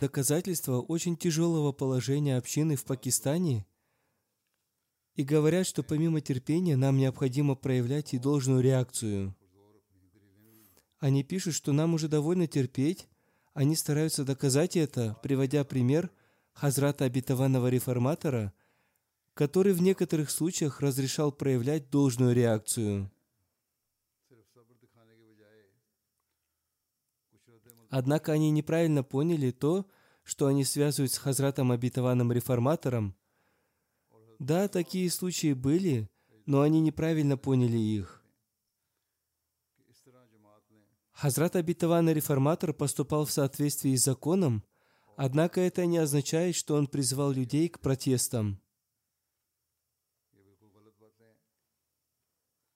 Доказательства очень тяжелого положения общины в Пакистане и говорят, что помимо терпения нам необходимо проявлять и должную реакцию. Они пишут, что нам уже довольно терпеть, они стараются доказать это, приводя пример Хазрата обетованного реформатора, который в некоторых случаях разрешал проявлять должную реакцию. Однако они неправильно поняли то, что они связывают с Хазратом обетованным реформатором. Да, такие случаи были, но они неправильно поняли их. Хазрат обетованный реформатор поступал в соответствии с законом, однако это не означает, что он призвал людей к протестам.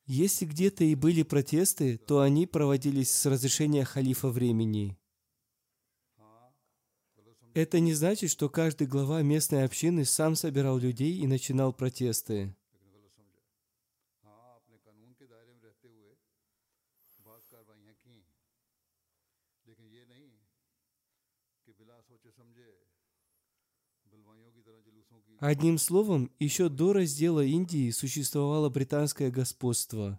Если где-то и были протесты, то они проводились с разрешения халифа времени. Это не значит, что каждый глава местной общины сам собирал людей и начинал протесты. Одним словом, еще до раздела Индии существовало британское господство,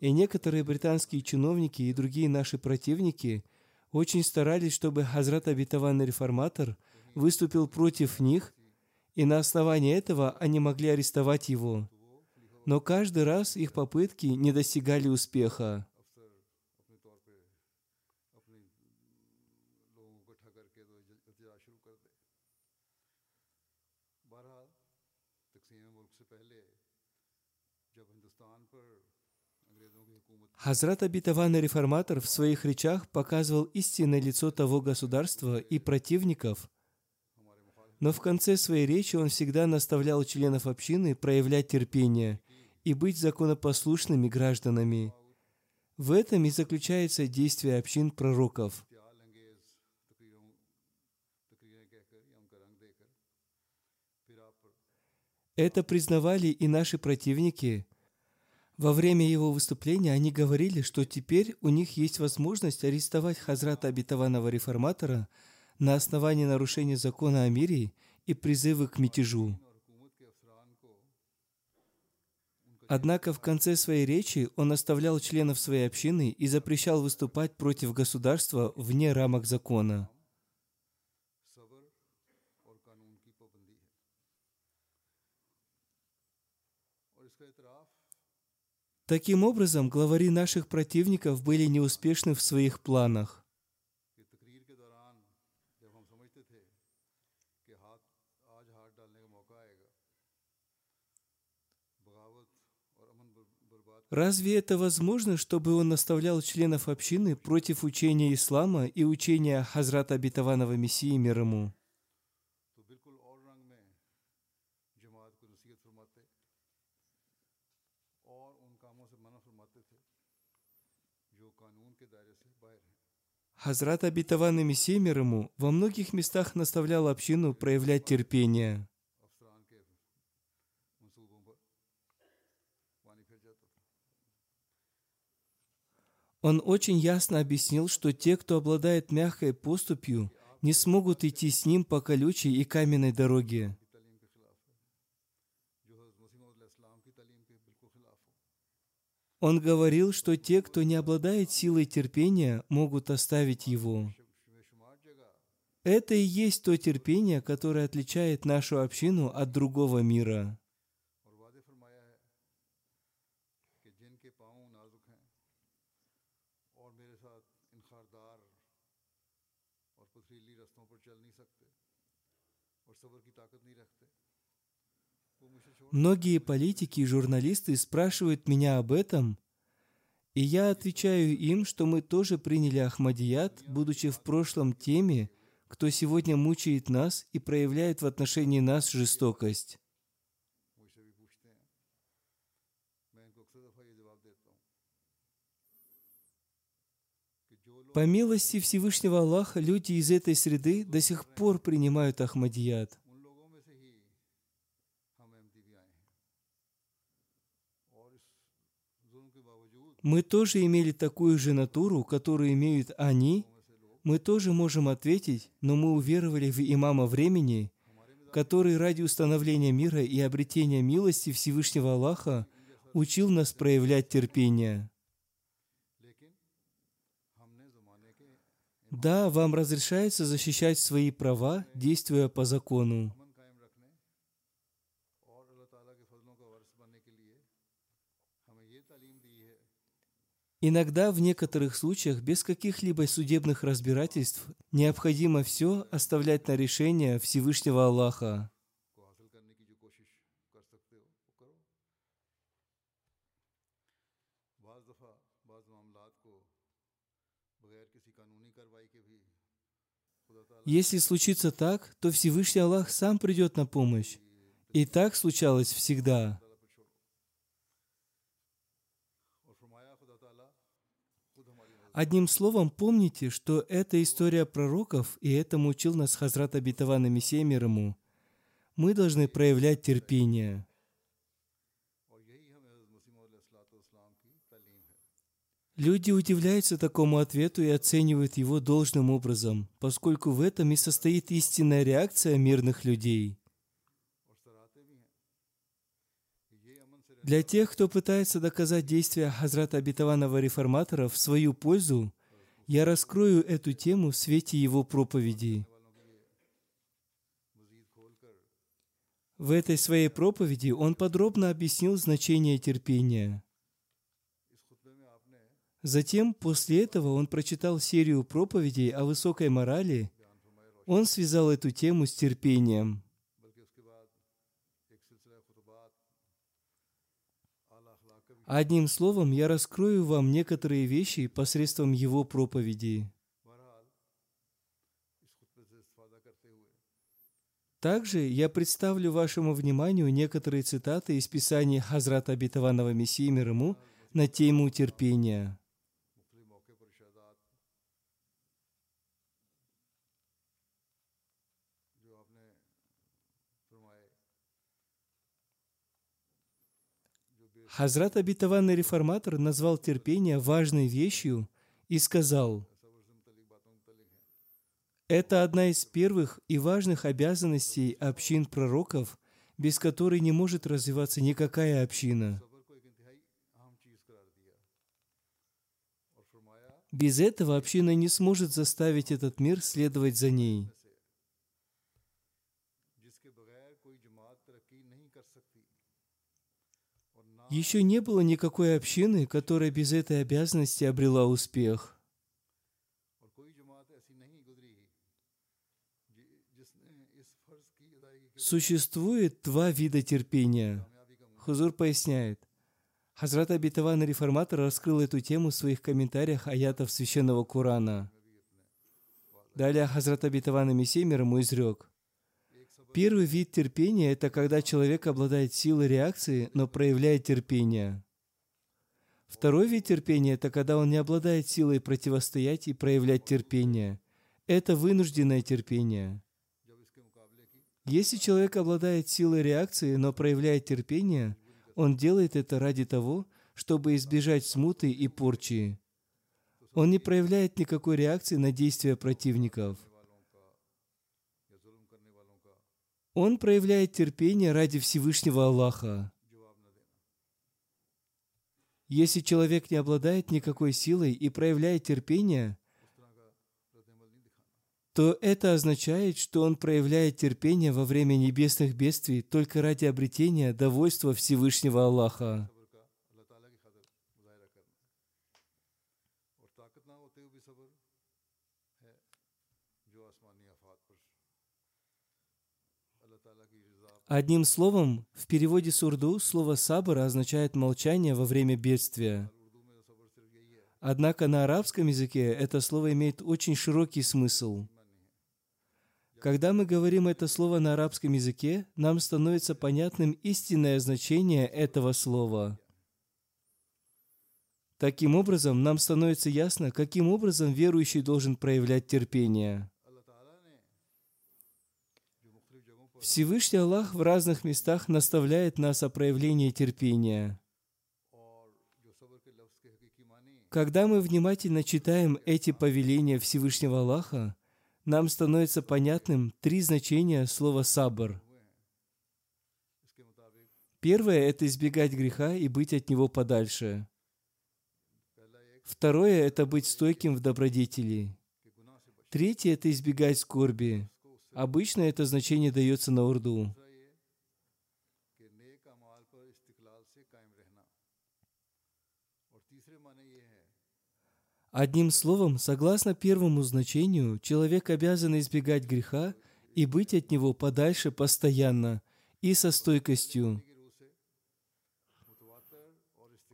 и некоторые британские чиновники и другие наши противники очень старались, чтобы Хазрат обетованный реформатор выступил против них, и на основании этого они могли арестовать его. Но каждый раз их попытки не достигали успеха. Хазрат обетованный реформатор в своих речах показывал истинное лицо того государства и противников, но в конце своей речи он всегда наставлял членов общины проявлять терпение и быть законопослушными гражданами. В этом и заключается действие общин пророков. Это признавали и наши противники. Во время его выступления они говорили, что теперь у них есть возможность арестовать Хазрата обетованного реформатора на основании нарушения закона о мире и призывы к мятежу. Однако в конце своей речи он оставлял членов своей общины и запрещал выступать против государства вне рамок закона. Таким образом, главари наших противников были неуспешны в своих планах. Разве это возможно, чтобы он наставлял членов общины против учения ислама и учения Хазрата Обетованного Мессии мир ему? Хазрат обетованный Мессия во многих местах наставлял общину проявлять терпение. Он очень ясно объяснил, что те, кто обладает мягкой поступью, не смогут идти с ним по колючей и каменной дороге. Он говорил, что те, кто не обладает силой терпения, могут оставить его. Это и есть то терпение, которое отличает нашу общину от другого мира. Многие политики и журналисты спрашивают меня об этом, и я отвечаю им, что мы тоже приняли Ахмадият, будучи в прошлом теми, кто сегодня мучает нас и проявляет в отношении нас жестокость. По милости Всевышнего Аллаха, люди из этой среды до сих пор принимают Ахмадият. Мы тоже имели такую же натуру, которую имеют они. Мы тоже можем ответить, но мы уверовали в имама времени, который ради установления мира и обретения милости Всевышнего Аллаха учил нас проявлять терпение. Да, вам разрешается защищать свои права, действуя по закону. Иногда в некоторых случаях без каких-либо судебных разбирательств необходимо все оставлять на решение Всевышнего Аллаха. Если случится так, то Всевышний Аллах сам придет на помощь. И так случалось всегда. Одним словом, помните, что это история пророков, и этому учил нас Хазрат Абитаван Мессия мир. Мы должны проявлять терпение. Люди удивляются такому ответу и оценивают его должным образом, поскольку в этом и состоит истинная реакция мирных людей. Для тех, кто пытается доказать действия Хазрата Абитаванного Реформатора в свою пользу, я раскрою эту тему в свете его проповеди. В этой своей проповеди он подробно объяснил значение терпения. Затем, после этого, он прочитал серию проповедей о высокой морали. Он связал эту тему с терпением. Одним словом, я раскрою вам некоторые вещи посредством его проповеди. Также я представлю вашему вниманию некоторые цитаты из Писания Хазрата Абитаванова Мессии мир ему на тему терпения. Хазрат обетованный реформатор назвал терпение важной вещью и сказал, это одна из первых и важных обязанностей общин пророков, без которой не может развиваться никакая община. Без этого община не сможет заставить этот мир следовать за ней. Еще не было никакой общины, которая без этой обязанности обрела успех. Существует два вида терпения. Хузур поясняет. Хазрат Абитаван Реформатор раскрыл эту тему в своих комментариях аятов Священного Корана. Далее Хазрат Абитаван Мессия ему изрек. Первый вид терпения – это когда человек обладает силой реакции, но проявляет терпение. Второй вид терпения – это когда он не обладает силой противостоять и проявлять терпение. Это вынужденное терпение. Если человек обладает силой реакции, но проявляет терпение, Он делает это ради того, чтобы избежать смуты и порчи. Он не проявляет никакой реакции на действия противников. Он проявляет терпение ради Всевышнего Аллаха. Если человек не обладает никакой силой и проявляет терпение, то это означает, что он проявляет терпение во время небесных бедствий только ради обретения довольства Всевышнего Аллаха. Одним словом, в переводе с урду слово «сабр» означает молчание во время бедствия. Однако на арабском языке это слово имеет очень широкий смысл – когда мы говорим это слово на арабском языке, нам становится понятным истинное значение этого слова. Таким образом, нам становится ясно, каким образом верующий должен проявлять терпение. Всевышний Аллах в разных местах наставляет нас о проявлении терпения. Когда мы внимательно читаем эти повеления Всевышнего Аллаха, нам становится понятным три значения слова «сабр». Первое – это избегать греха и быть от него подальше. Второе – это быть стойким в добродетели. Третье – это избегать скорби. Обычно это значение дается на урду. Одним словом, согласно первому значению, человек обязан избегать греха и быть от него подальше постоянно и со стойкостью.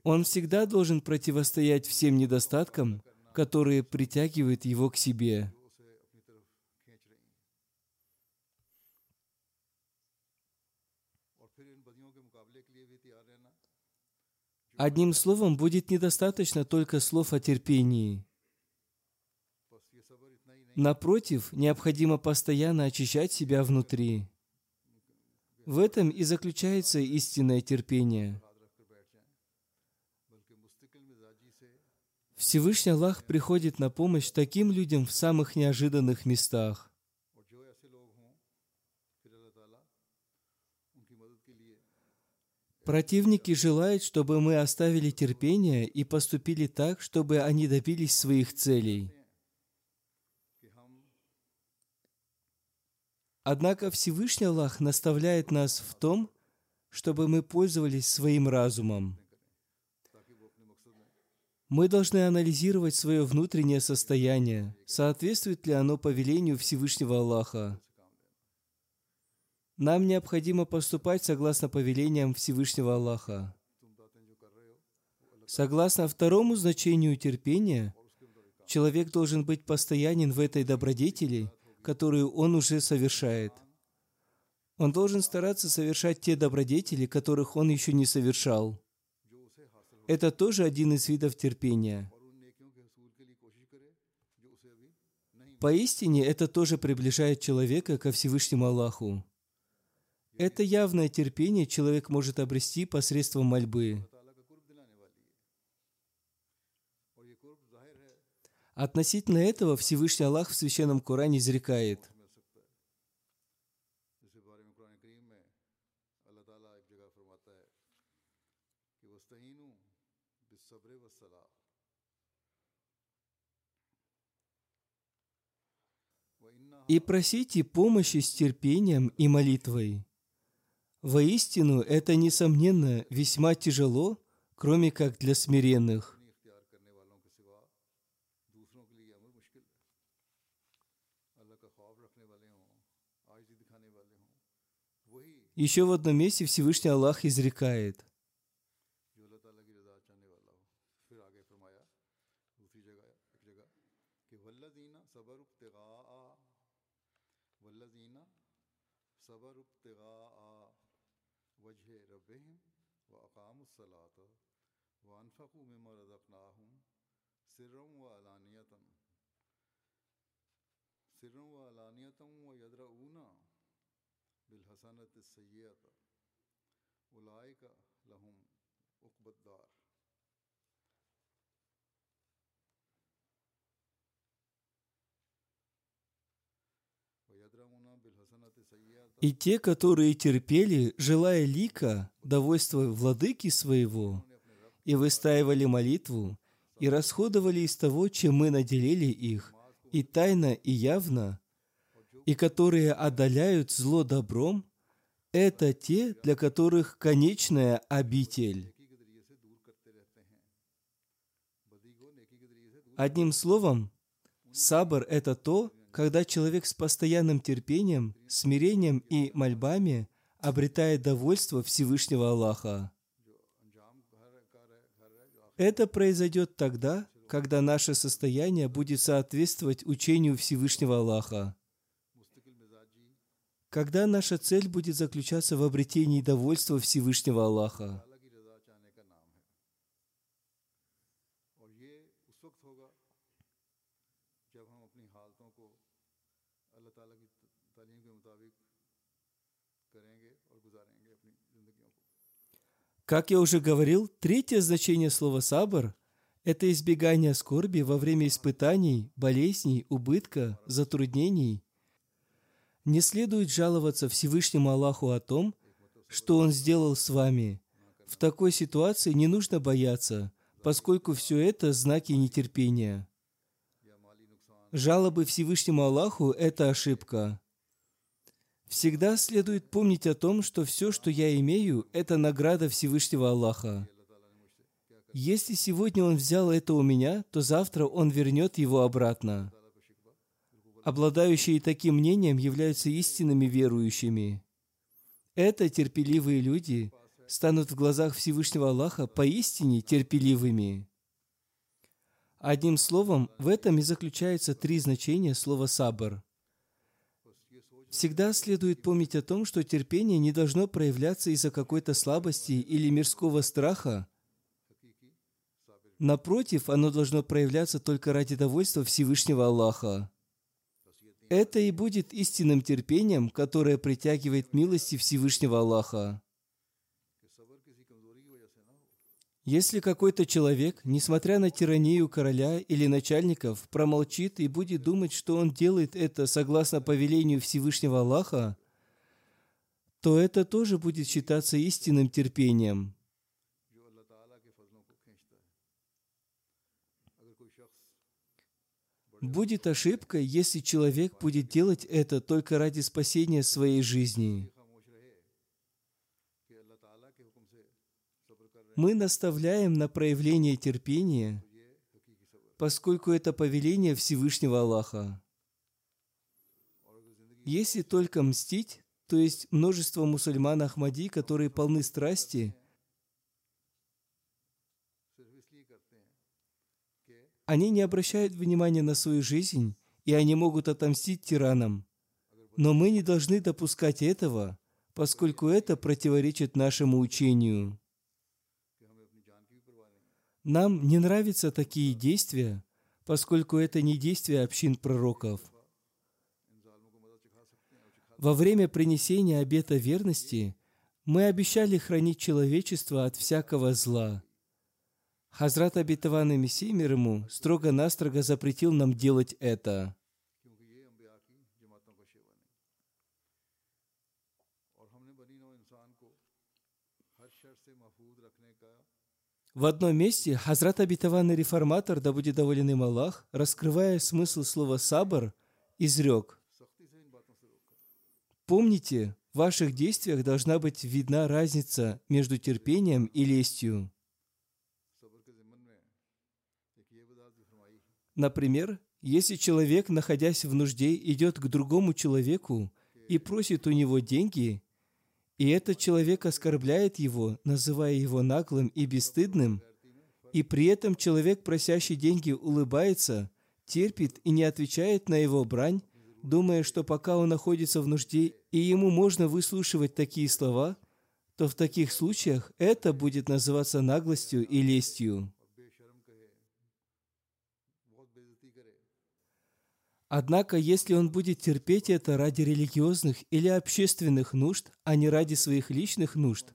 Он всегда должен противостоять всем недостаткам, которые притягивают его к себе. Одним словом, будет недостаточно только слов о терпении. Напротив, необходимо постоянно очищать себя внутри. В этом и заключается истинное терпение. Всевышний Аллах приходит на помощь таким людям в самых неожиданных местах. Противники желают, чтобы мы оставили терпение и поступили так, чтобы они добились своих целей. Однако Всевышний Аллах наставляет нас в том, чтобы мы пользовались своим разумом. Мы должны анализировать свое внутреннее состояние, соответствует ли оно повелению Всевышнего Аллаха. Нам необходимо поступать согласно повелениям Всевышнего Аллаха. Согласно второму значению терпения, человек должен быть постоянен в этой добродетели, которую он уже совершает. Он должен стараться совершать те добродетели, которых он еще не совершал. Это тоже один из видов терпения. Поистине, это тоже приближает человека ко Всевышнему Аллаху. Это явное терпение человек может обрести посредством мольбы. Относительно этого Всевышний Аллах в Священном Коране изрекает. И просите помощи с терпением и молитвой. Воистину, это, несомненно, весьма тяжело, кроме как для смиренных. Еще в одном месте Всевышний Аллах изрекает. И те, которые терпели, желая лика, довольства владыки своего, и выстаивали молитву, и расходовали из того, чем мы наделили их, и тайно, и явно, и которые одоляют зло добром, это те, для которых конечная обитель. Одним словом, сабр – это то, когда человек с постоянным терпением, смирением и мольбами обретает довольство Всевышнего Аллаха. Это произойдет тогда, когда наше состояние будет соответствовать учению Всевышнего Аллаха. Когда наша цель будет заключаться в обретении довольства Всевышнего Аллаха. Как я уже говорил, третье значение слова «сабр» – это избегание скорби во время испытаний, болезней, убытка, затруднений. Не следует жаловаться Всевышнему Аллаху о том, что Он сделал с вами. В такой ситуации не нужно бояться, поскольку все это знаки нетерпения. Жалобы Всевышнему Аллаху – это ошибка – Всегда следует помнить о том, что все, что я имею, это награда Всевышнего Аллаха. Если сегодня Он взял это у меня, то завтра Он вернет его обратно. Обладающие таким мнением являются истинными верующими. Это терпеливые люди станут в глазах Всевышнего Аллаха поистине терпеливыми. Одним словом, в этом и заключается три значения слова «сабр». Всегда следует помнить о том, что терпение не должно проявляться из-за какой-то слабости или мирского страха. Напротив, оно должно проявляться только ради довольства Всевышнего Аллаха. Это и будет истинным терпением, которое притягивает милости Всевышнего Аллаха. Если какой-то человек, несмотря на тиранию короля или начальников, промолчит и будет думать, что он делает это согласно повелению Всевышнего Аллаха, то это тоже будет считаться истинным терпением. Будет ошибка, если человек будет делать это только ради спасения своей жизни. мы наставляем на проявление терпения, поскольку это повеление Всевышнего Аллаха. Если только мстить, то есть множество мусульман Ахмади, которые полны страсти, они не обращают внимания на свою жизнь, и они могут отомстить тиранам. Но мы не должны допускать этого, поскольку это противоречит нашему учению. Нам не нравятся такие действия, поскольку это не действия общин пророков. Во время принесения обета верности мы обещали хранить человечество от всякого зла. Хазрат Абитаван Мессия ему строго-настрого запретил нам делать это. В одном месте Хазрат обетованный реформатор, да будет доволен им Аллах, раскрывая смысл слова «сабр», изрек. Помните, в ваших действиях должна быть видна разница между терпением и лестью. Например, если человек, находясь в нужде, идет к другому человеку и просит у него деньги, и этот человек оскорбляет его, называя его наглым и бесстыдным, и при этом человек, просящий деньги, улыбается, терпит и не отвечает на его брань, думая, что пока он находится в нужде, и ему можно выслушивать такие слова, то в таких случаях это будет называться наглостью и лестью. Однако, если он будет терпеть это ради религиозных или общественных нужд, а не ради своих личных нужд,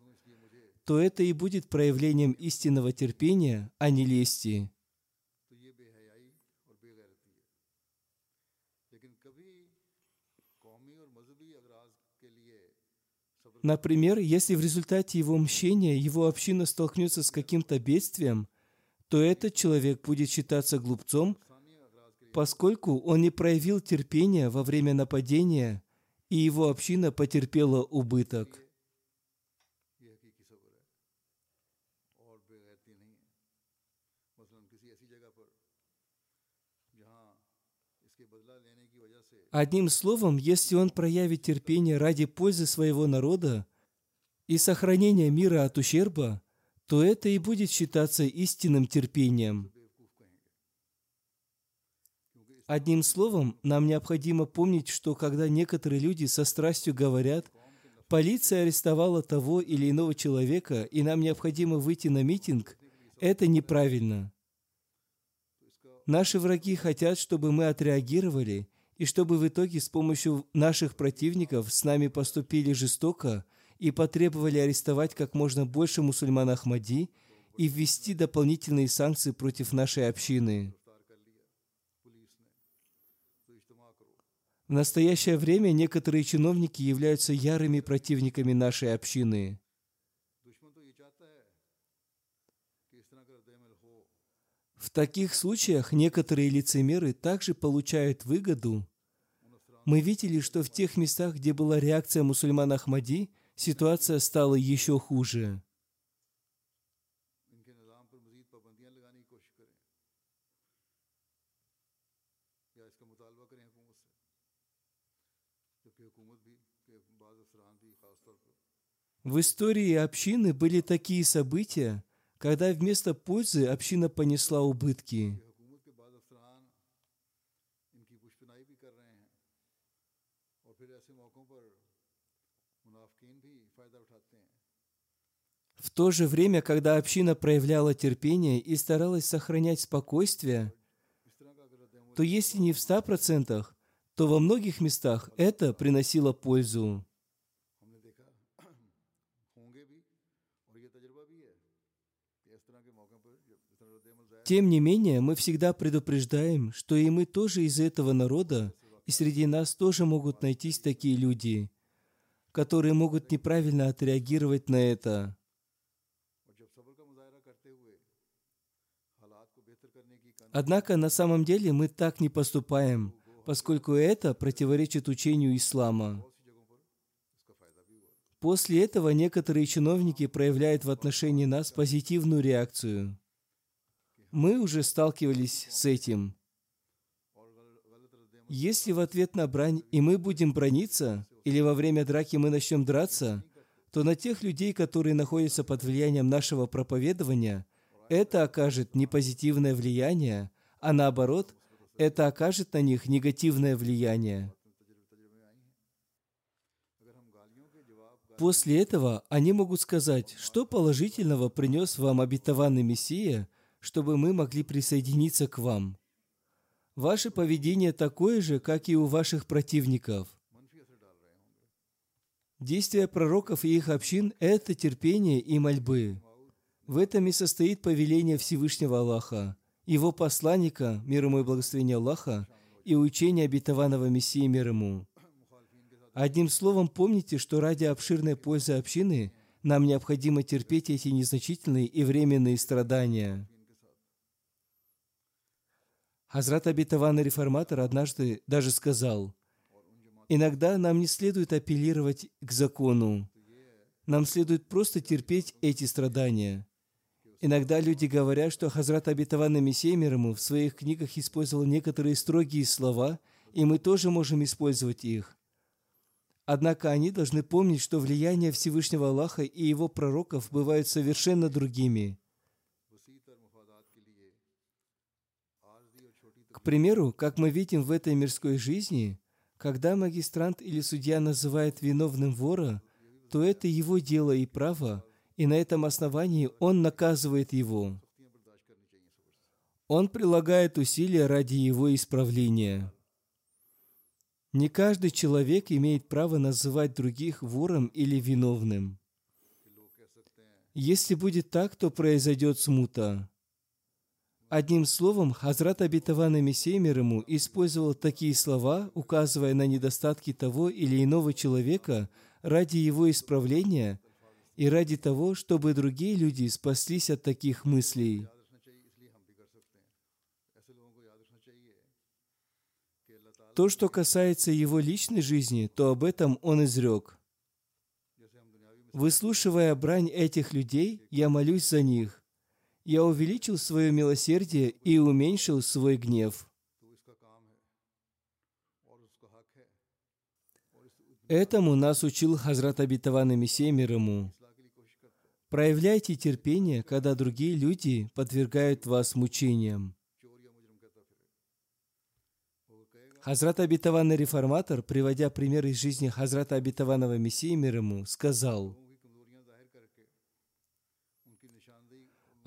то это и будет проявлением истинного терпения, а не лести. Например, если в результате его мщения его община столкнется с каким-то бедствием, то этот человек будет считаться глупцом – поскольку он не проявил терпения во время нападения, и его община потерпела убыток. Одним словом, если он проявит терпение ради пользы своего народа и сохранения мира от ущерба, то это и будет считаться истинным терпением. Одним словом, нам необходимо помнить, что когда некоторые люди со страстью говорят, полиция арестовала того или иного человека, и нам необходимо выйти на митинг, это неправильно. Наши враги хотят, чтобы мы отреагировали, и чтобы в итоге с помощью наших противников с нами поступили жестоко и потребовали арестовать как можно больше мусульман Ахмади и ввести дополнительные санкции против нашей общины. В настоящее время некоторые чиновники являются ярыми противниками нашей общины. В таких случаях некоторые лицемеры также получают выгоду. Мы видели, что в тех местах, где была реакция мусульман Ахмади, ситуация стала еще хуже. В истории общины были такие события, когда вместо пользы община понесла убытки. В то же время, когда община проявляла терпение и старалась сохранять спокойствие, то если не в 100%, то во многих местах это приносило пользу. Тем не менее, мы всегда предупреждаем, что и мы тоже из этого народа, и среди нас тоже могут найтись такие люди, которые могут неправильно отреагировать на это. Однако на самом деле мы так не поступаем, поскольку это противоречит учению ислама. После этого некоторые чиновники проявляют в отношении нас позитивную реакцию. Мы уже сталкивались с этим. Если в ответ на брань и мы будем браниться, или во время драки мы начнем драться, то на тех людей, которые находятся под влиянием нашего проповедования, это окажет не позитивное влияние, а наоборот, это окажет на них негативное влияние. После этого они могут сказать, что положительного принес вам обетованный Мессия – чтобы мы могли присоединиться к вам. Ваше поведение такое же, как и у ваших противников. Действия пророков и их общин – это терпение и мольбы. В этом и состоит повеление Всевышнего Аллаха, Его посланника, мир ему и благословение Аллаха, и учение обетованного Мессии мир ему. Одним словом, помните, что ради обширной пользы общины нам необходимо терпеть эти незначительные и временные страдания. Хазрат обетованный реформатор однажды даже сказал, «Иногда нам не следует апеллировать к закону. Нам следует просто терпеть эти страдания». Иногда люди говорят, что Хазрат обетованный Мессия мир ему в своих книгах использовал некоторые строгие слова, и мы тоже можем использовать их. Однако они должны помнить, что влияние Всевышнего Аллаха и его пророков бывают совершенно другими. К примеру, как мы видим в этой мирской жизни, когда магистрант или судья называет виновным вора, то это его дело и право, и на этом основании он наказывает его. Он прилагает усилия ради его исправления. Не каждый человек имеет право называть других вором или виновным. Если будет так, то произойдет смута. Одним словом, Хазрат Абитаван Мессия мир ему использовал такие слова, указывая на недостатки того или иного человека ради его исправления и ради того, чтобы другие люди спаслись от таких мыслей. То, что касается его личной жизни, то об этом он изрек. Выслушивая брань этих людей, я молюсь за них я увеличил свое милосердие и уменьшил свой гнев. Этому нас учил Хазрат Абитаван Мессия мир ему. Проявляйте терпение, когда другие люди подвергают вас мучениям. Хазрат Абитаван реформатор, приводя пример из жизни Хазрата Абитаванова Мессии ему, сказал –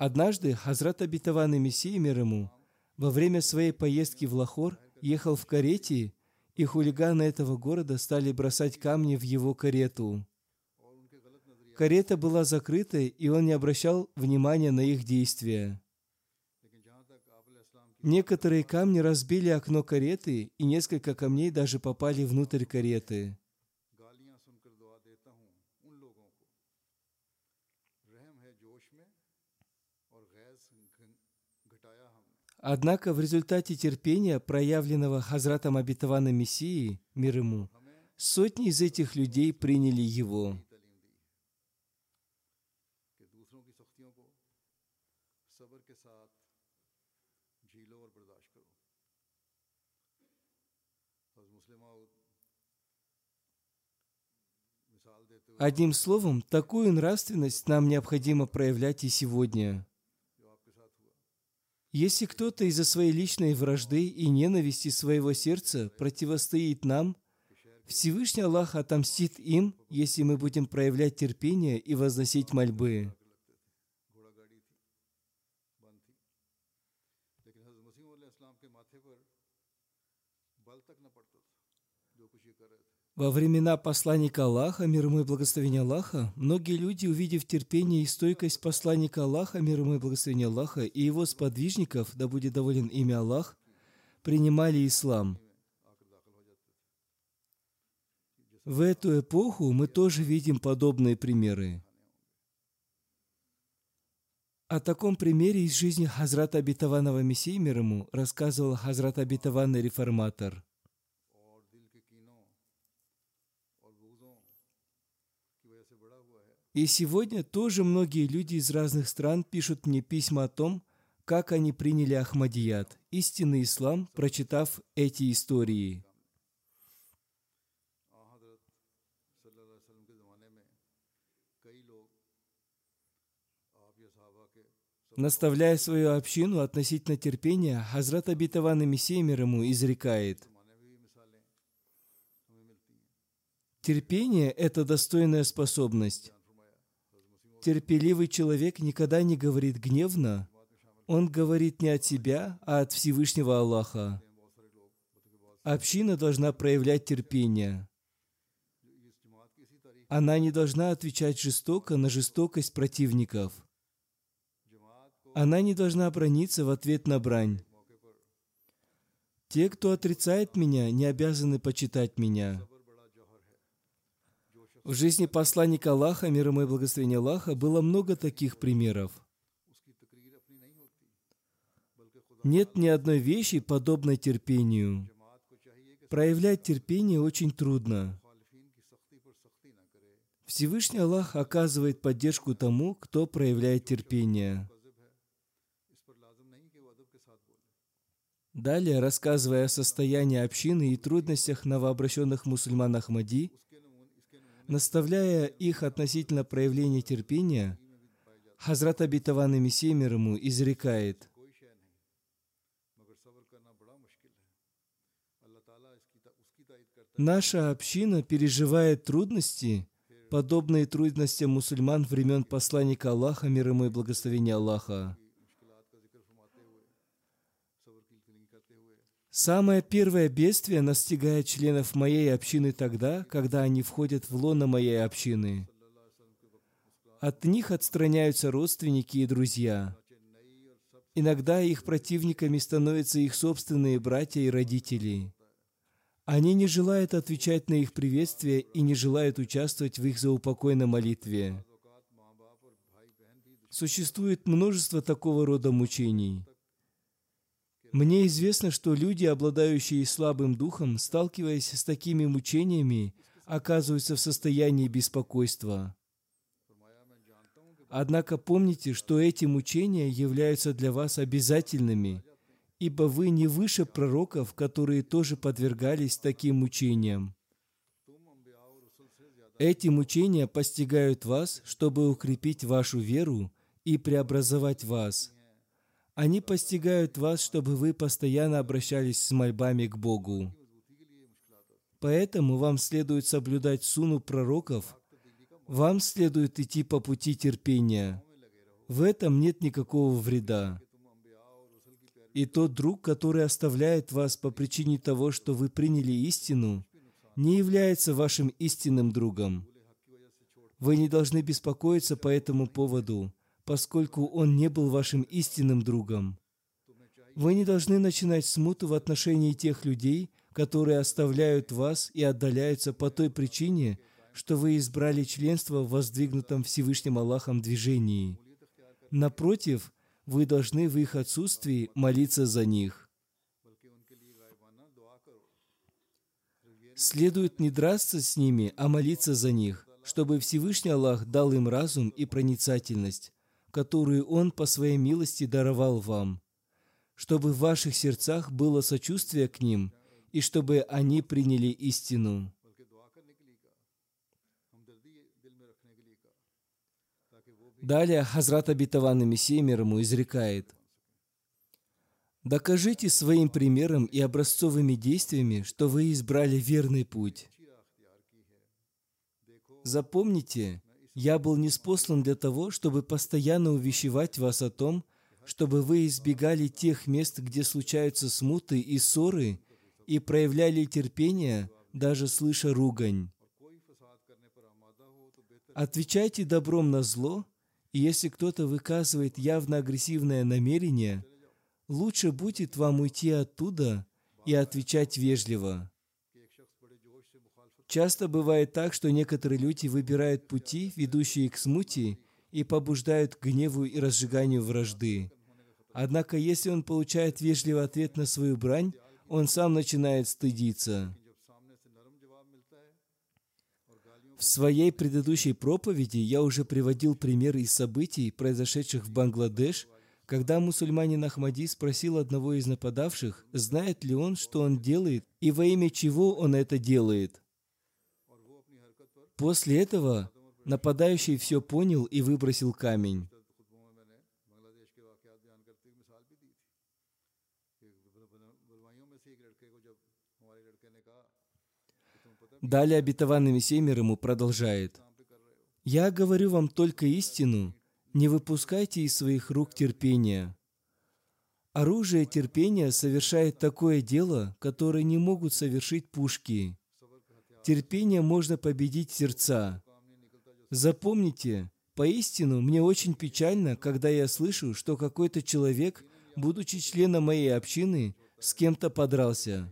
Однажды Хазрат Абитаван и Мессия мир ему во время своей поездки в Лахор ехал в карете, и хулиганы этого города стали бросать камни в его карету. Карета была закрытой, и он не обращал внимания на их действия. Некоторые камни разбили окно кареты, и несколько камней даже попали внутрь кареты. Однако в результате терпения, проявленного Хазратом Абитавана Мессии, мир ему, сотни из этих людей приняли его. Одним словом, такую нравственность нам необходимо проявлять и сегодня – если кто-то из-за своей личной вражды и ненависти своего сердца противостоит нам, Всевышний Аллах отомстит им, если мы будем проявлять терпение и возносить мольбы. Во времена посланника Аллаха, мир ему и благословения Аллаха, многие люди, увидев терпение и стойкость посланника Аллаха, мир ему и благословения Аллаха, и его сподвижников, да будет доволен имя Аллах, принимали ислам. В эту эпоху мы тоже видим подобные примеры. О таком примере из жизни Хазрата Абитаванова Мессии мир ему рассказывал Хазрат Абитаванный реформатор – И сегодня тоже многие люди из разных стран пишут мне письма о том, как они приняли Ахмадият, истинный ислам, прочитав эти истории. Наставляя свою общину относительно терпения, Хазрат Абитаван Мессия мир ему изрекает. Терпение – это достойная способность. Терпеливый человек никогда не говорит гневно. Он говорит не от себя, а от Всевышнего Аллаха. Община должна проявлять терпение. Она не должна отвечать жестоко на жестокость противников. Она не должна брониться в ответ на брань. Те, кто отрицает меня, не обязаны почитать меня. В жизни посланника Аллаха, мир ему и благословения Аллаха, было много таких примеров. Нет ни одной вещи, подобной терпению. Проявлять терпение очень трудно. Всевышний Аллах оказывает поддержку тому, кто проявляет терпение. Далее, рассказывая о состоянии общины и трудностях новообращенных мусульман Ахмади, Наставляя их относительно проявления терпения, Хазрат Абитаван Мессия мир ему изрекает, Наша община переживает трудности, подобные трудностям мусульман времен посланника Аллаха, мир ему и благословения Аллаха. Самое первое бедствие настигает членов моей общины тогда, когда они входят в лоно моей общины. От них отстраняются родственники и друзья. Иногда их противниками становятся их собственные братья и родители. Они не желают отвечать на их приветствие и не желают участвовать в их заупокойной молитве. Существует множество такого рода мучений. Мне известно, что люди, обладающие слабым духом, сталкиваясь с такими мучениями, оказываются в состоянии беспокойства. Однако помните, что эти мучения являются для вас обязательными, ибо вы не выше пророков, которые тоже подвергались таким мучениям. Эти мучения постигают вас, чтобы укрепить вашу веру и преобразовать вас. Они постигают вас, чтобы вы постоянно обращались с мольбами к Богу. Поэтому вам следует соблюдать суну пророков – вам следует идти по пути терпения. В этом нет никакого вреда. И тот друг, который оставляет вас по причине того, что вы приняли истину, не является вашим истинным другом. Вы не должны беспокоиться по этому поводу, поскольку он не был вашим истинным другом. Вы не должны начинать смуту в отношении тех людей, которые оставляют вас и отдаляются по той причине, что вы избрали членство в воздвигнутом Всевышним Аллахом движении. Напротив, вы должны в их отсутствии молиться за них. Следует не драться с ними, а молиться за них, чтобы Всевышний Аллах дал им разум и проницательность, которую Он по своей милости даровал вам, чтобы в ваших сердцах было сочувствие к ним и чтобы они приняли истину. Далее Хазрат Абитаван Мессия мир ему изрекает, «Докажите своим примером и образцовыми действиями, что вы избрали верный путь. Запомните, я был неспослан для того, чтобы постоянно увещевать вас о том, чтобы вы избегали тех мест, где случаются смуты и ссоры, и проявляли терпение, даже слыша ругань. Отвечайте добром на зло и если кто-то выказывает явно агрессивное намерение, лучше будет вам уйти оттуда и отвечать вежливо. Часто бывает так, что некоторые люди выбирают пути, ведущие к смуте, и побуждают к гневу и разжиганию вражды. Однако, если он получает вежливый ответ на свою брань, он сам начинает стыдиться. В своей предыдущей проповеди я уже приводил примеры из событий, произошедших в Бангладеш, когда мусульманин Ахмади спросил одного из нападавших, знает ли он, что он делает и во имя чего он это делает. После этого нападающий все понял и выбросил камень. Далее мир ему продолжает. «Я говорю вам только истину, не выпускайте из своих рук терпения. Оружие терпения совершает такое дело, которое не могут совершить пушки. Терпение можно победить сердца. Запомните, поистину мне очень печально, когда я слышу, что какой-то человек, будучи членом моей общины, с кем-то подрался.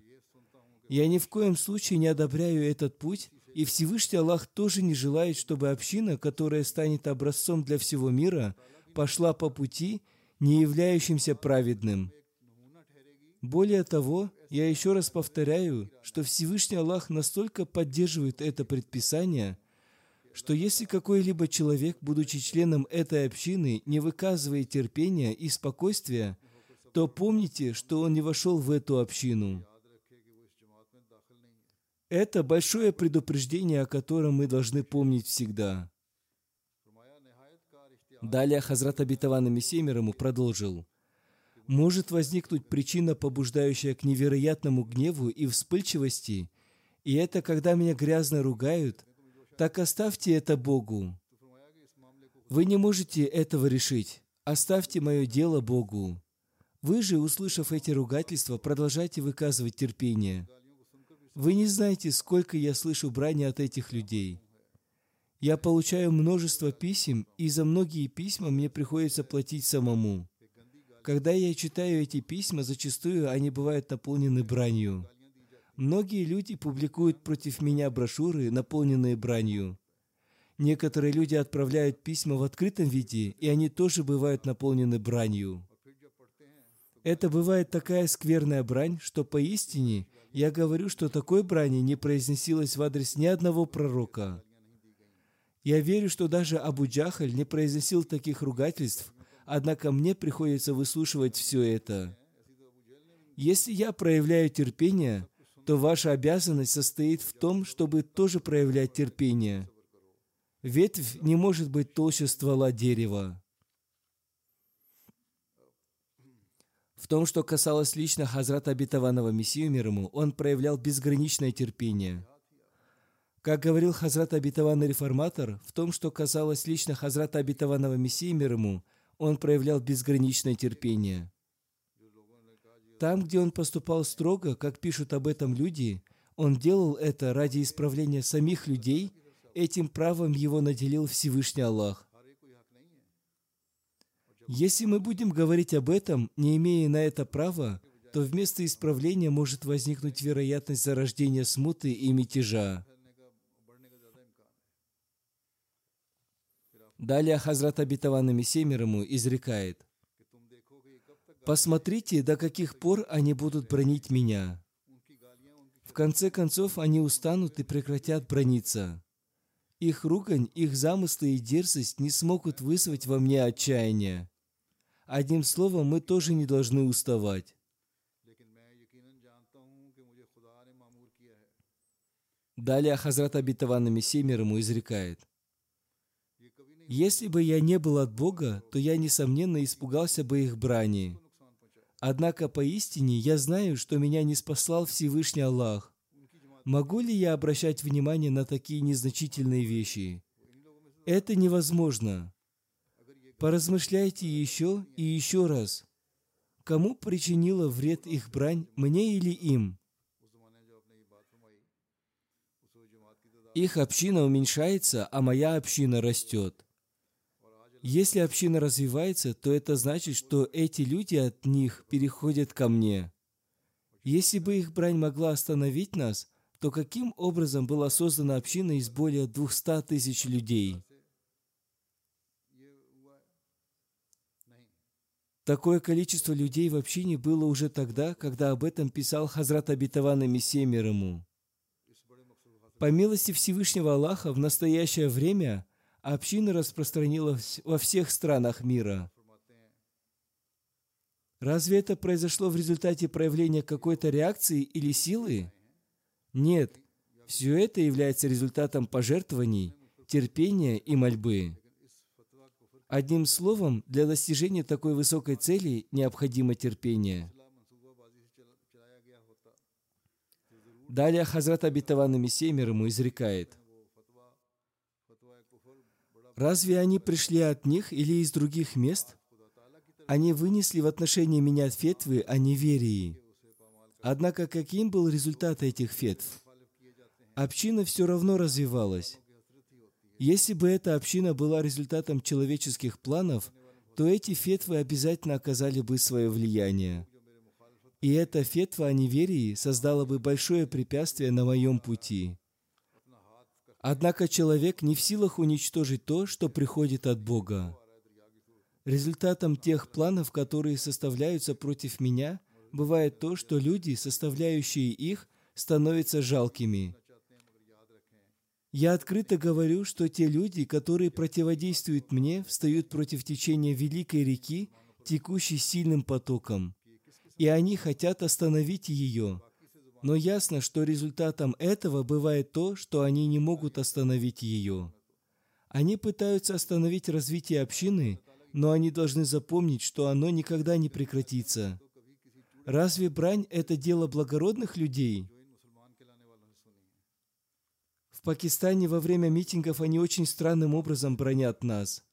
Я ни в коем случае не одобряю этот путь, и Всевышний Аллах тоже не желает, чтобы община, которая станет образцом для всего мира, пошла по пути, не являющимся праведным. Более того, я еще раз повторяю, что Всевышний Аллах настолько поддерживает это предписание, что если какой-либо человек, будучи членом этой общины, не выказывает терпения и спокойствия, то помните, что он не вошел в эту общину. Это большое предупреждение, о котором мы должны помнить всегда. Далее Хазрат Абитаван Мессия ему продолжил. Может возникнуть причина, побуждающая к невероятному гневу и вспыльчивости, и это когда меня грязно ругают, так оставьте это Богу. Вы не можете этого решить. Оставьте мое дело Богу. Вы же, услышав эти ругательства, продолжайте выказывать терпение – вы не знаете, сколько я слышу брани от этих людей. Я получаю множество писем, и за многие письма мне приходится платить самому. Когда я читаю эти письма, зачастую они бывают наполнены бранью. Многие люди публикуют против меня брошюры, наполненные бранью. Некоторые люди отправляют письма в открытом виде, и они тоже бывают наполнены бранью. Это бывает такая скверная брань, что поистине я говорю, что такой брани не произносилось в адрес ни одного пророка. Я верю, что даже Абу Джахаль не произносил таких ругательств, однако мне приходится выслушивать все это. Если я проявляю терпение, то ваша обязанность состоит в том, чтобы тоже проявлять терпение. Ветвь не может быть толще ствола дерева. В том, что касалось лично Хазрата Абитаванова Мессию мир ему, он проявлял безграничное терпение. Как говорил Хазрат Абитаван Реформатор, в том, что касалось лично Хазрата Абитаванова Мессии мир ему, он проявлял безграничное терпение. Там, где он поступал строго, как пишут об этом люди, он делал это ради исправления самих людей, этим правом его наделил Всевышний Аллах. Если мы будем говорить об этом, не имея на это права, то вместо исправления может возникнуть вероятность зарождения смуты и мятежа. Далее Хазрат Абитаван Мессемир ему изрекает, «Посмотрите, до каких пор они будут бронить меня. В конце концов, они устанут и прекратят брониться. Их ругань, их замыслы и дерзость не смогут вызвать во мне отчаяния. Одним словом, мы тоже не должны уставать. Далее Хазрат Абитаван Мессия мир изрекает. Если бы я не был от Бога, то я, несомненно, испугался бы их брани. Однако поистине я знаю, что меня не спаслал Всевышний Аллах. Могу ли я обращать внимание на такие незначительные вещи? Это невозможно. Поразмышляйте еще и еще раз. Кому причинила вред их брань, мне или им? Их община уменьшается, а моя община растет. Если община развивается, то это значит, что эти люди от них переходят ко мне. Если бы их брань могла остановить нас, то каким образом была создана община из более 200 тысяч людей? Такое количество людей в общине было уже тогда, когда об этом писал Хазрат Абитаван Мессия мир. По милости Всевышнего Аллаха в настоящее время община распространилась во всех странах мира. Разве это произошло в результате проявления какой-то реакции или силы? Нет, все это является результатом пожертвований, терпения и мольбы. Одним словом, для достижения такой высокой цели необходимо терпение. Далее Хазрат Абитаван Мессия мир ему изрекает. Разве они пришли от них или из других мест? Они вынесли в отношении меня фетвы о неверии. Однако каким был результат этих фетв? Община все равно развивалась. Если бы эта община была результатом человеческих планов, то эти фетвы обязательно оказали бы свое влияние. И эта фетва о неверии создала бы большое препятствие на моем пути. Однако человек не в силах уничтожить то, что приходит от Бога. Результатом тех планов, которые составляются против меня, бывает то, что люди, составляющие их, становятся жалкими. Я открыто говорю, что те люди, которые противодействуют мне, встают против течения великой реки, текущей сильным потоком. И они хотят остановить ее. Но ясно, что результатом этого бывает то, что они не могут остановить ее. Они пытаются остановить развитие общины, но они должны запомнить, что оно никогда не прекратится. Разве брань – это дело благородных людей? В Пакистане во время митингов они очень странным образом бронят нас.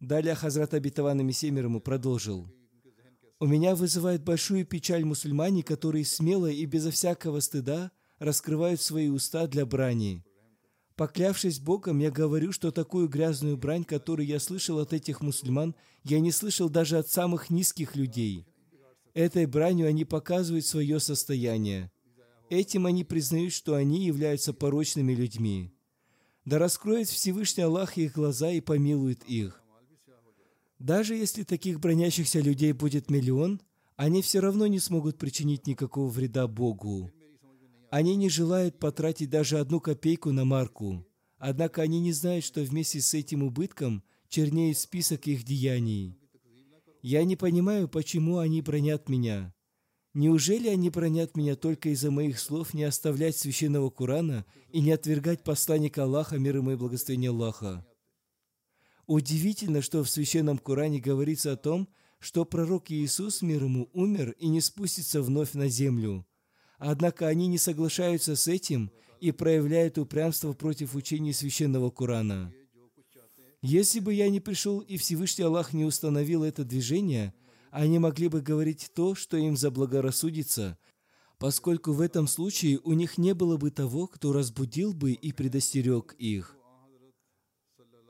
Далее Хазрат Абитаван Мессемир ему продолжил. У меня вызывает большую печаль мусульмане, которые смело и безо всякого стыда раскрывают свои уста для брани. Поклявшись Богом, я говорю, что такую грязную брань, которую я слышал от этих мусульман, я не слышал даже от самых низких людей. Этой бранью они показывают свое состояние. Этим они признают, что они являются порочными людьми. Да раскроет Всевышний Аллах их глаза и помилует их. Даже если таких бронящихся людей будет миллион, они все равно не смогут причинить никакого вреда Богу. Они не желают потратить даже одну копейку на марку. Однако они не знают, что вместе с этим убытком чернеет список их деяний. Я не понимаю, почему они бронят меня. Неужели они бронят меня только из-за моих слов не оставлять священного Корана и не отвергать посланника Аллаха, мир ему и благословение Аллаха? Удивительно, что в священном Коране говорится о том, что пророк Иисус, мир ему, умер и не спустится вновь на землю – Однако они не соглашаются с этим и проявляют упрямство против учения священного Корана. Если бы я не пришел и Всевышний Аллах не установил это движение, они могли бы говорить то, что им заблагорассудится, поскольку в этом случае у них не было бы того, кто разбудил бы и предостерег их.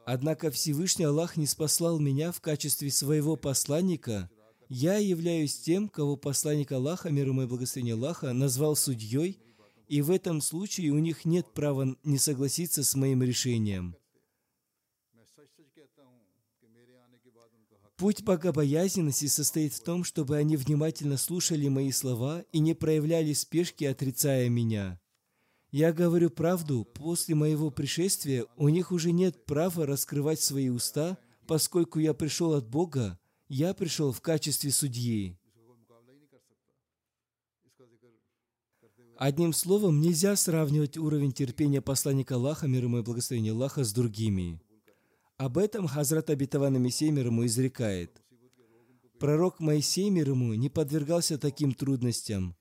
Однако Всевышний Аллах не спаслал меня в качестве своего посланника – я являюсь тем, кого посланник Аллаха, мир ему и благословение Аллаха, назвал судьей, и в этом случае у них нет права не согласиться с моим решением. Путь богобоязненности состоит в том, чтобы они внимательно слушали мои слова и не проявляли спешки, отрицая меня. Я говорю правду, после моего пришествия у них уже нет права раскрывать свои уста, поскольку я пришел от Бога, я пришел в качестве судьи. Одним словом, нельзя сравнивать уровень терпения посланника Аллаха, мир ему и благословение Аллаха, с другими. Об этом Хазрат Абитавана Мессия мир ему изрекает. Пророк Моисей мир ему не подвергался таким трудностям.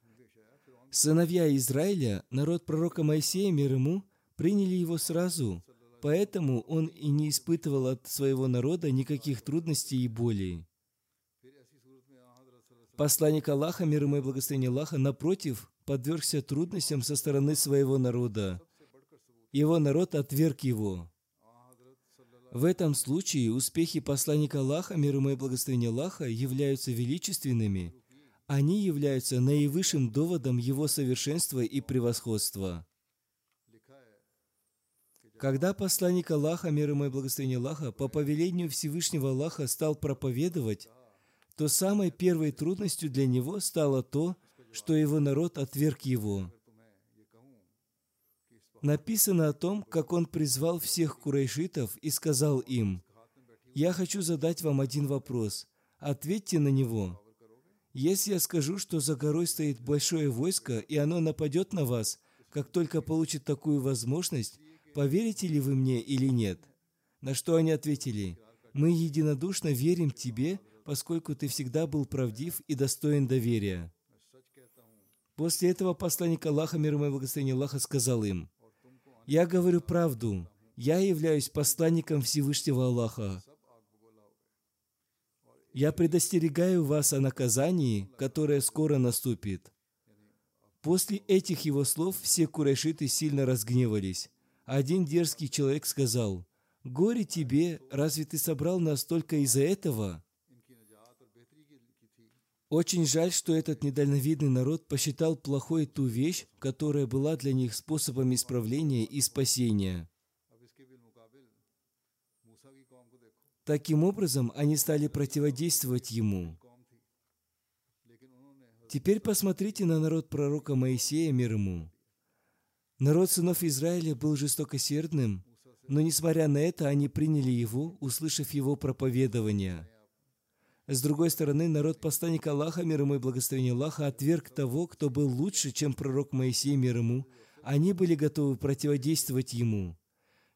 Сыновья Израиля, народ пророка Моисея мир ему, приняли его сразу, поэтому он и не испытывал от своего народа никаких трудностей и болей. Посланник Аллаха, мир ему и благословение Аллаха, напротив, подвергся трудностям со стороны своего народа. Его народ отверг его. В этом случае успехи посланника Аллаха, мир ему и благословение Аллаха, являются величественными. Они являются наивысшим доводом его совершенства и превосходства. Когда посланник Аллаха, мир и благословение Аллаха, по повелению Всевышнего Аллаха стал проповедовать, то самой первой трудностью для него стало то, что его народ отверг его. Написано о том, как он призвал всех курайшитов и сказал им, «Я хочу задать вам один вопрос. Ответьте на него. Если я скажу, что за горой стоит большое войско, и оно нападет на вас, как только получит такую возможность, поверите ли вы мне или нет?» На что они ответили, «Мы единодушно верим тебе, поскольку ты всегда был правдив и достоин доверия. После этого посланник Аллаха, мир и благословение Аллаха, сказал им, «Я говорю правду, я являюсь посланником Всевышнего Аллаха. Я предостерегаю вас о наказании, которое скоро наступит». После этих его слов все курайшиты сильно разгневались. Один дерзкий человек сказал, «Горе тебе, разве ты собрал нас только из-за этого?» Очень жаль, что этот недальновидный народ посчитал плохой ту вещь, которая была для них способом исправления и спасения. Таким образом, они стали противодействовать ему. Теперь посмотрите на народ пророка Моисея, мир ему. Народ сынов Израиля был жестокосердным, но несмотря на это, они приняли его, услышав его проповедование – с другой стороны, народ посланника Аллаха, мир ему и благословение Аллаха, отверг того, кто был лучше, чем пророк Моисей, мир ему. Они были готовы противодействовать ему.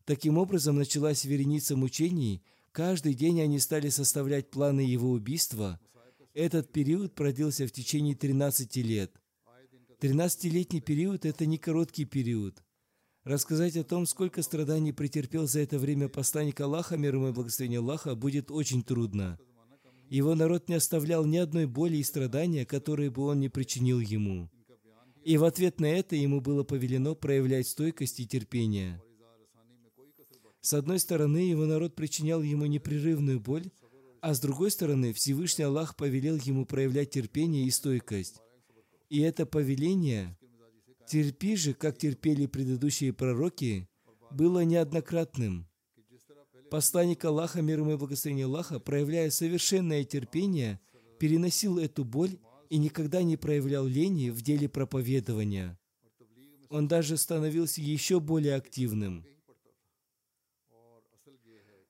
Таким образом, началась вереница мучений. Каждый день они стали составлять планы его убийства. Этот период продлился в течение 13 лет. 13-летний период – это не короткий период. Рассказать о том, сколько страданий претерпел за это время посланник Аллаха, мир ему и благословение Аллаха, будет очень трудно. Его народ не оставлял ни одной боли и страдания, которые бы он не причинил ему. И в ответ на это ему было повелено проявлять стойкость и терпение. С одной стороны, его народ причинял ему непрерывную боль, а с другой стороны, Всевышний Аллах повелел ему проявлять терпение и стойкость. И это повеление «терпи же, как терпели предыдущие пророки», было неоднократным. Посланник Аллаха, мир ему и благословение Аллаха, проявляя совершенное терпение, переносил эту боль и никогда не проявлял лени в деле проповедования. Он даже становился еще более активным.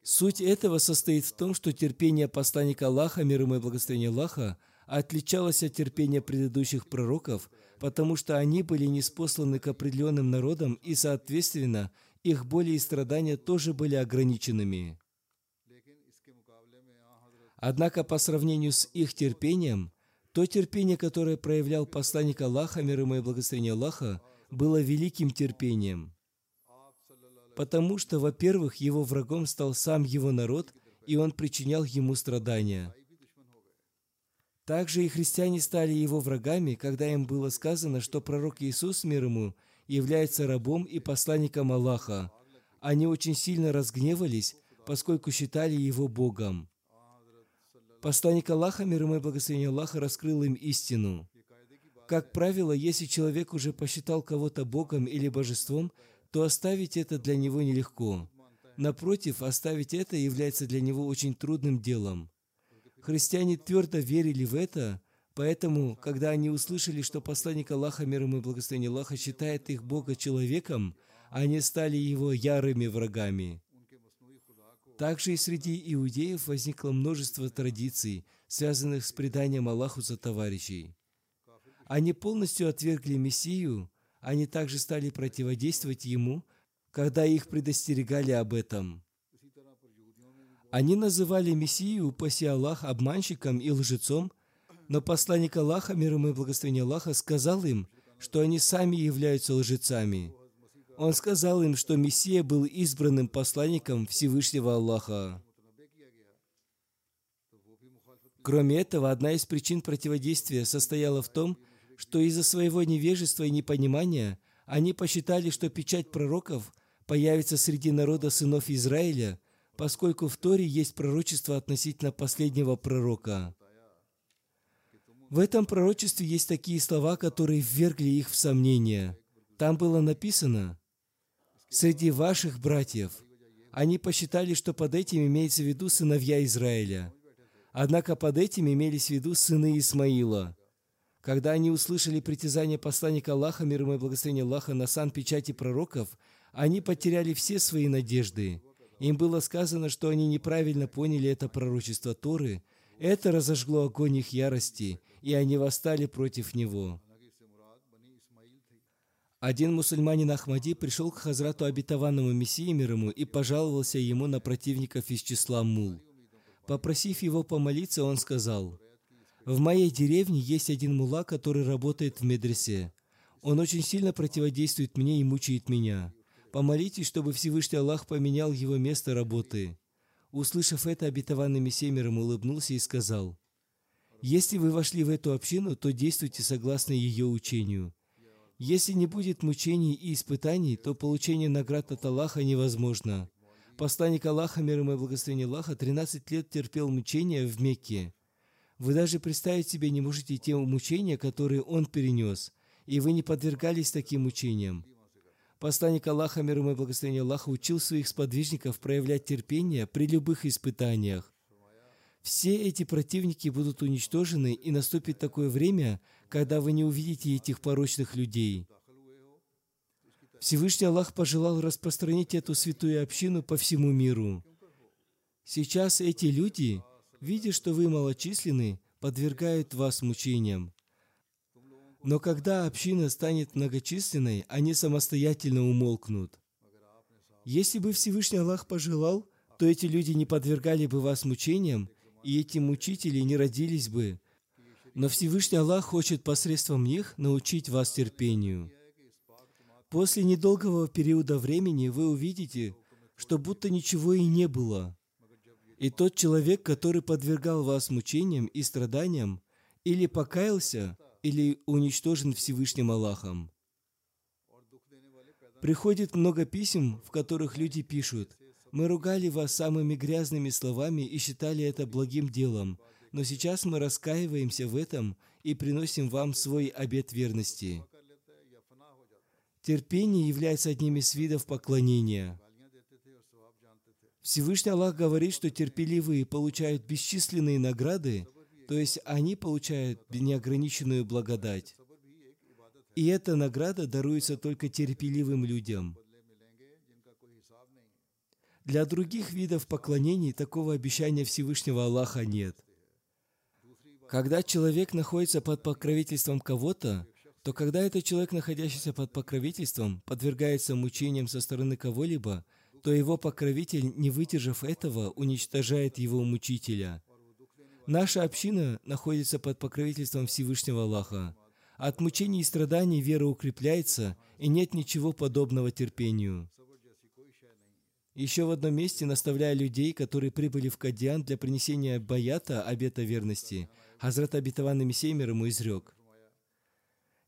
Суть этого состоит в том, что терпение посланника Аллаха, мир ему и благословение Аллаха, отличалось от терпения предыдущих пророков, потому что они были неспосланы к определенным народам и, соответственно, их боли и страдания тоже были ограниченными. Однако по сравнению с их терпением, то терпение, которое проявлял посланник Аллаха, мир ему и благословение Аллаха, было великим терпением – потому что, во-первых, его врагом стал сам его народ, и он причинял ему страдания. Также и христиане стали его врагами, когда им было сказано, что пророк Иисус, мир ему, является рабом и посланником Аллаха. Они очень сильно разгневались, поскольку считали его Богом. Посланник Аллаха, мир ему и благословение Аллаха, раскрыл им истину. Как правило, если человек уже посчитал кого-то Богом или божеством, то оставить это для него нелегко. Напротив, оставить это является для него очень трудным делом. Христиане твердо верили в это, поэтому, когда они услышали, что посланник Аллаха, мир ему и благословение Аллаха, считает их Бога человеком, они стали его ярыми врагами. Также и среди иудеев возникло множество традиций, связанных с преданием Аллаху за товарищей. Они полностью отвергли Мессию, они также стали противодействовать ему, когда их предостерегали об этом. Они называли Мессию, упаси Аллах, обманщиком и лжецом, но посланник Аллаха, мир ему и благословение Аллаха, сказал им, что они сами являются лжецами. Он сказал им, что Мессия был избранным посланником Всевышнего Аллаха. Кроме этого, одна из причин противодействия состояла в том, что из-за своего невежества и непонимания они посчитали, что печать пророков появится среди народа сынов Израиля, поскольку в Торе есть пророчество относительно последнего пророка. В этом пророчестве есть такие слова, которые ввергли их в сомнение. Там было написано «Среди ваших братьев». Они посчитали, что под этим имеется в виду сыновья Израиля. Однако под этим имелись в виду сыны Исмаила – когда они услышали притязание посланника Аллаха, мир ему и благословение Аллаха, на сан печати пророков, они потеряли все свои надежды. Им было сказано, что они неправильно поняли это пророчество Торы. Это разожгло огонь их ярости, и они восстали против него. Один мусульманин Ахмади пришел к Хазрату обетованному Мессии мир ему и пожаловался ему на противников из числа мул. Попросив его помолиться, он сказал – в моей деревне есть один мула, который работает в медресе. Он очень сильно противодействует мне и мучает меня. Помолитесь, чтобы Всевышний Аллах поменял его место работы. Услышав это, обетованный Мессемером улыбнулся и сказал, «Если вы вошли в эту общину, то действуйте согласно ее учению. Если не будет мучений и испытаний, то получение наград от Аллаха невозможно. Посланник Аллаха, мир и благословение Аллаха, 13 лет терпел мучения в Мекке. Вы даже представить себе не можете те мучения, которые он перенес, и вы не подвергались таким мучениям. Посланник Аллаха, мир ему и благословение Аллаха, учил своих сподвижников проявлять терпение при любых испытаниях. Все эти противники будут уничтожены, и наступит такое время, когда вы не увидите этих порочных людей. Всевышний Аллах пожелал распространить эту святую общину по всему миру. Сейчас эти люди видя, что вы малочисленны, подвергают вас мучениям. Но когда община станет многочисленной, они самостоятельно умолкнут. Если бы Всевышний Аллах пожелал, то эти люди не подвергали бы вас мучениям, и эти мучители не родились бы. Но Всевышний Аллах хочет посредством них научить вас терпению. После недолгого периода времени вы увидите, что будто ничего и не было. И тот человек, который подвергал вас мучениям и страданиям, или покаялся, или уничтожен Всевышним Аллахом. Приходит много писем, в которых люди пишут, Мы ругали вас самыми грязными словами и считали это благим делом, но сейчас мы раскаиваемся в этом и приносим вам свой обет верности. Терпение является одним из видов поклонения. Всевышний Аллах говорит, что терпеливые получают бесчисленные награды, то есть они получают неограниченную благодать. И эта награда даруется только терпеливым людям. Для других видов поклонений такого обещания Всевышнего Аллаха нет. Когда человек находится под покровительством кого-то, то когда этот человек, находящийся под покровительством, подвергается мучениям со стороны кого-либо – то его покровитель, не выдержав этого, уничтожает его мучителя. Наша община находится под покровительством Всевышнего Аллаха. От мучений и страданий вера укрепляется, и нет ничего подобного терпению. Еще в одном месте, наставляя людей, которые прибыли в Кадьян для принесения баята, обета верности, Хазрат Абитаван Мессия ему изрек.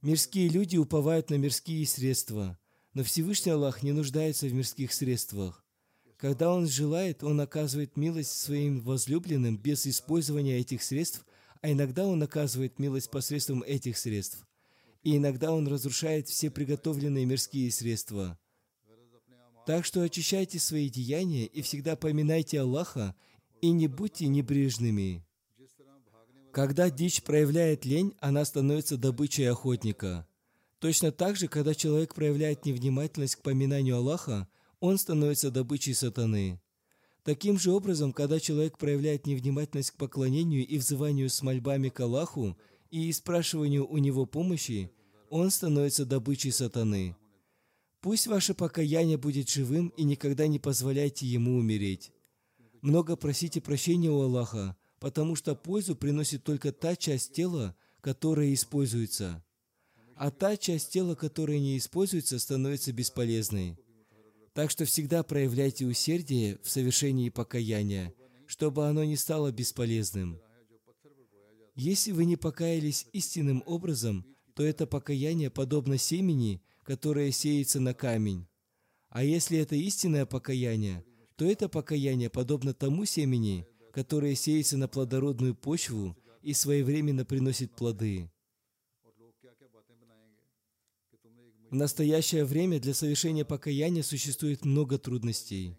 «Мирские люди уповают на мирские средства, но Всевышний Аллах не нуждается в мирских средствах. Когда Он желает, Он оказывает милость своим возлюбленным без использования этих средств, а иногда Он оказывает милость посредством этих средств. И иногда Он разрушает все приготовленные мирские средства. Так что очищайте свои деяния и всегда поминайте Аллаха и не будьте небрежными. Когда дичь проявляет лень, она становится добычей охотника – Точно так же, когда человек проявляет невнимательность к поминанию Аллаха, он становится добычей сатаны. Таким же образом, когда человек проявляет невнимательность к поклонению и взыванию с мольбами к Аллаху и спрашиванию у него помощи, он становится добычей сатаны. Пусть ваше покаяние будет живым и никогда не позволяйте ему умереть. Много просите прощения у Аллаха, потому что пользу приносит только та часть тела, которая используется а та часть тела, которая не используется, становится бесполезной. Так что всегда проявляйте усердие в совершении покаяния, чтобы оно не стало бесполезным. Если вы не покаялись истинным образом, то это покаяние подобно семени, которое сеется на камень. А если это истинное покаяние, то это покаяние подобно тому семени, которое сеется на плодородную почву и своевременно приносит плоды. В настоящее время для совершения покаяния существует много трудностей.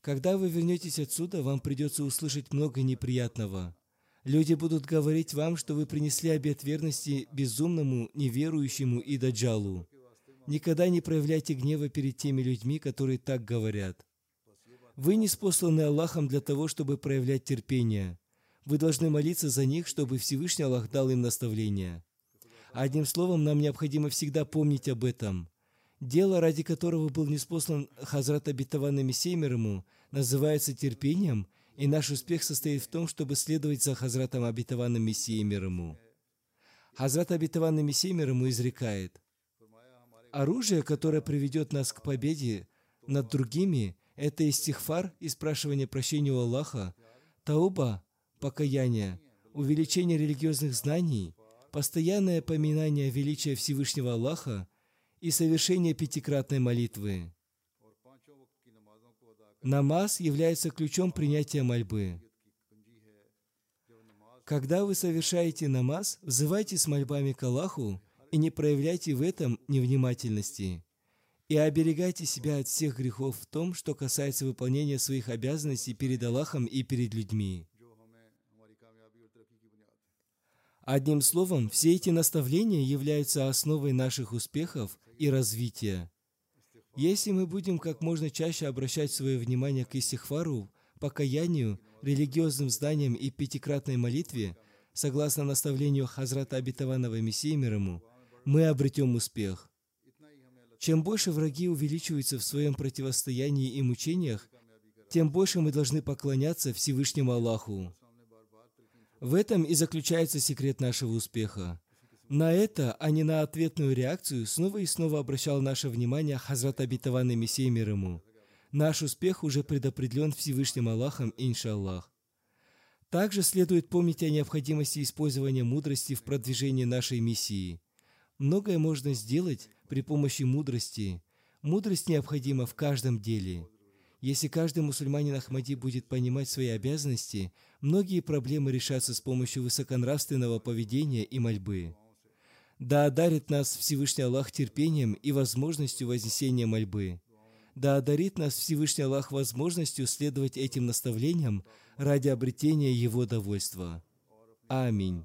Когда вы вернетесь отсюда, вам придется услышать много неприятного. Люди будут говорить вам, что вы принесли обет верности безумному, неверующему и даджалу. Никогда не проявляйте гнева перед теми людьми, которые так говорят. Вы не спосланы Аллахом для того, чтобы проявлять терпение. Вы должны молиться за них, чтобы Всевышний Аллах дал им наставление. Одним словом, нам необходимо всегда помнить об этом. Дело, ради которого был неспослан Хазрат Абитаван Мессеймерому, называется терпением, и наш успех состоит в том, чтобы следовать за Хазратом Абитаваном Мессеймерому. Хазрат Абитаван Мессеймерому изрекает, «Оружие, которое приведет нас к победе над другими, это истихфар и спрашивание прощения у Аллаха, тауба, покаяние, увеличение религиозных знаний, постоянное поминание величия Всевышнего Аллаха и совершение пятикратной молитвы. Намаз является ключом принятия мольбы. Когда вы совершаете намаз, взывайте с мольбами к Аллаху и не проявляйте в этом невнимательности. И оберегайте себя от всех грехов в том, что касается выполнения своих обязанностей перед Аллахом и перед людьми. Одним словом, все эти наставления являются основой наших успехов и развития. Если мы будем как можно чаще обращать свое внимание к истихвару, покаянию, религиозным зданиям и пятикратной молитве, согласно наставлению Хазрата Абитаванова Мессии мирому, мы обретем успех. Чем больше враги увеличиваются в своем противостоянии и мучениях, тем больше мы должны поклоняться Всевышнему Аллаху. В этом и заключается секрет нашего успеха. На это, а не на ответную реакцию, снова и снова обращал наше внимание Хазрат Абитаван и Мессия мир ему. Наш успех уже предопределен Всевышним Аллахом, иншаллах. Также следует помнить о необходимости использования мудрости в продвижении нашей миссии. Многое можно сделать при помощи мудрости. Мудрость необходима в каждом деле. Если каждый мусульманин Ахмади будет понимать свои обязанности, многие проблемы решатся с помощью высоконравственного поведения и мольбы. Да одарит нас Всевышний Аллах терпением и возможностью вознесения мольбы. Да одарит нас Всевышний Аллах возможностью следовать этим наставлениям ради обретения Его довольства. Аминь.